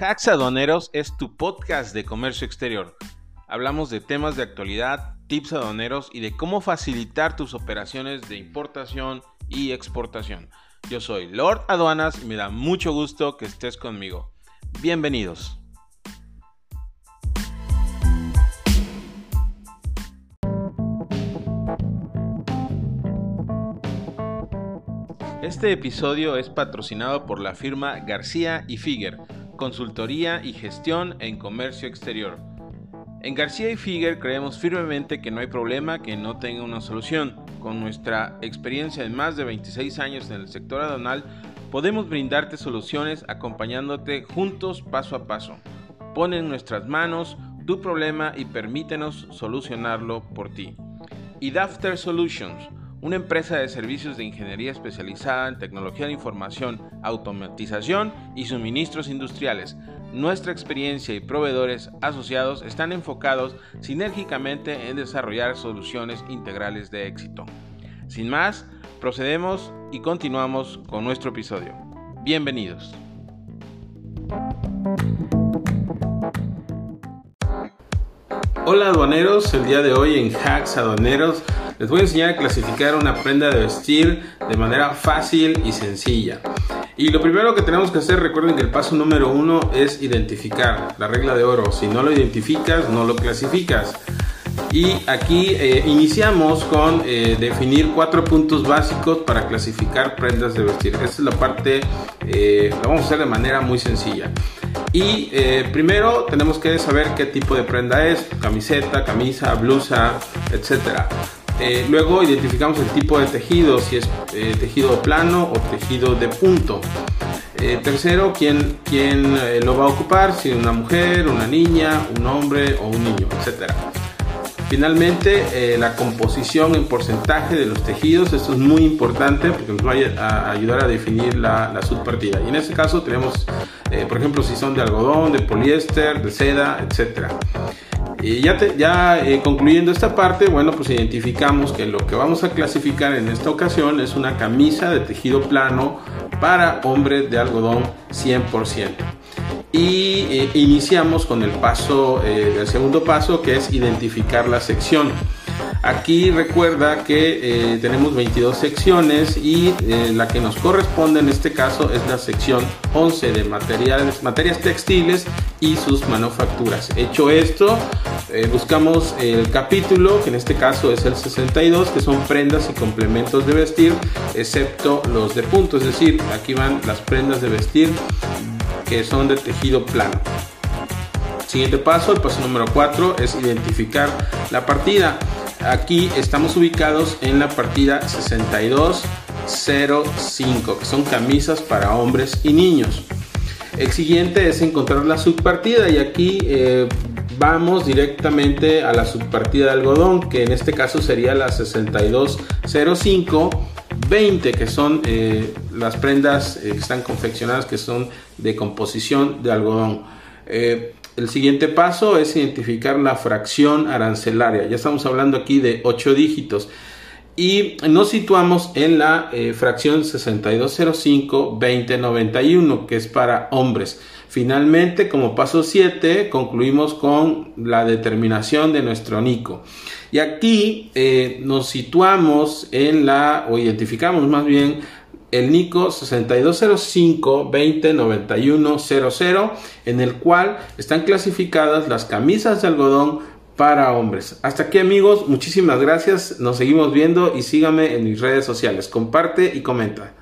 Hacks Aduaneros es tu podcast de comercio exterior. Hablamos de temas de actualidad, tips aduaneros y de cómo facilitar tus operaciones de importación y exportación. Yo soy Lord Aduanas y me da mucho gusto que estés conmigo. Bienvenidos. Este episodio es patrocinado por la firma García y Figuer consultoría y gestión en comercio exterior. En García y Figuer creemos firmemente que no hay problema que no tenga una solución. Con nuestra experiencia de más de 26 años en el sector aduanal, podemos brindarte soluciones acompañándote juntos paso a paso. Pon en nuestras manos tu problema y permítenos solucionarlo por ti. Y Dafter Solutions una empresa de servicios de ingeniería especializada en tecnología de información, automatización y suministros industriales. Nuestra experiencia y proveedores asociados están enfocados sinérgicamente en desarrollar soluciones integrales de éxito. Sin más, procedemos y continuamos con nuestro episodio. Bienvenidos. Hola aduaneros, el día de hoy en Hacks Aduaneros les voy a enseñar a clasificar una prenda de vestir de manera fácil y sencilla. Y lo primero que tenemos que hacer, recuerden que el paso número uno es identificar la regla de oro. Si no lo identificas, no lo clasificas. Y aquí eh, iniciamos con eh, definir cuatro puntos básicos para clasificar prendas de vestir. Esta es la parte, eh, la vamos a hacer de manera muy sencilla. Y primero tenemos que saber qué tipo de prenda es, camiseta, camisa, blusa, etcétera. Eh, luego identificamos el tipo de tejido, si es eh, tejido plano o tejido de punto. Eh, tercero, quién, quién lo va a ocupar, si una mujer, una niña, un hombre o un niño, etc. Finalmente, la composición en porcentaje de los tejidos, esto es muy importante porque nos va a ayudar a definir la, la subpartida. Y en este caso tenemos, por ejemplo, si son de algodón, de poliéster, de seda, etc. Ya, ya eh, concluyendo esta parte, bueno, pues identificamos que lo que vamos a clasificar en esta ocasión es una camisa de tejido plano para hombres de algodón 100%. Y eh, iniciamos con el paso, eh, el segundo paso, que es identificar la sección. Aquí recuerda que eh, tenemos 22 secciones y eh, la que nos corresponde en este caso es la sección 11 de materiales, materias textiles y sus manufacturas. Hecho esto, eh, buscamos el capítulo, que en este caso es el 62, que son prendas y complementos de vestir, excepto los de punto, es decir, aquí van las prendas de vestir que son de tejido plano. Siguiente paso, el paso número 4 es identificar la partida. Aquí estamos ubicados en la partida 6205, que son camisas para hombres y niños. El siguiente es encontrar la subpartida y aquí eh, vamos directamente a la subpartida de algodón, que en este caso sería la 6205. 20 que son eh, las prendas eh, que están confeccionadas que son de composición de algodón. El siguiente paso es identificar la fracción arancelaria. Ya estamos hablando aquí de 8 dígitos. Y nos situamos en la eh, fracción 6205-2091, que es para hombres. Finalmente, como paso 7, concluimos con la determinación de nuestro NICO. Y aquí eh, nos situamos en la, o identificamos más bien, el NICO 6205 209100 en el cual están clasificadas las camisas de algodón para hombres. Hasta aquí amigos, muchísimas gracias, nos seguimos viendo y síganme en mis redes sociales, comparte y comenta.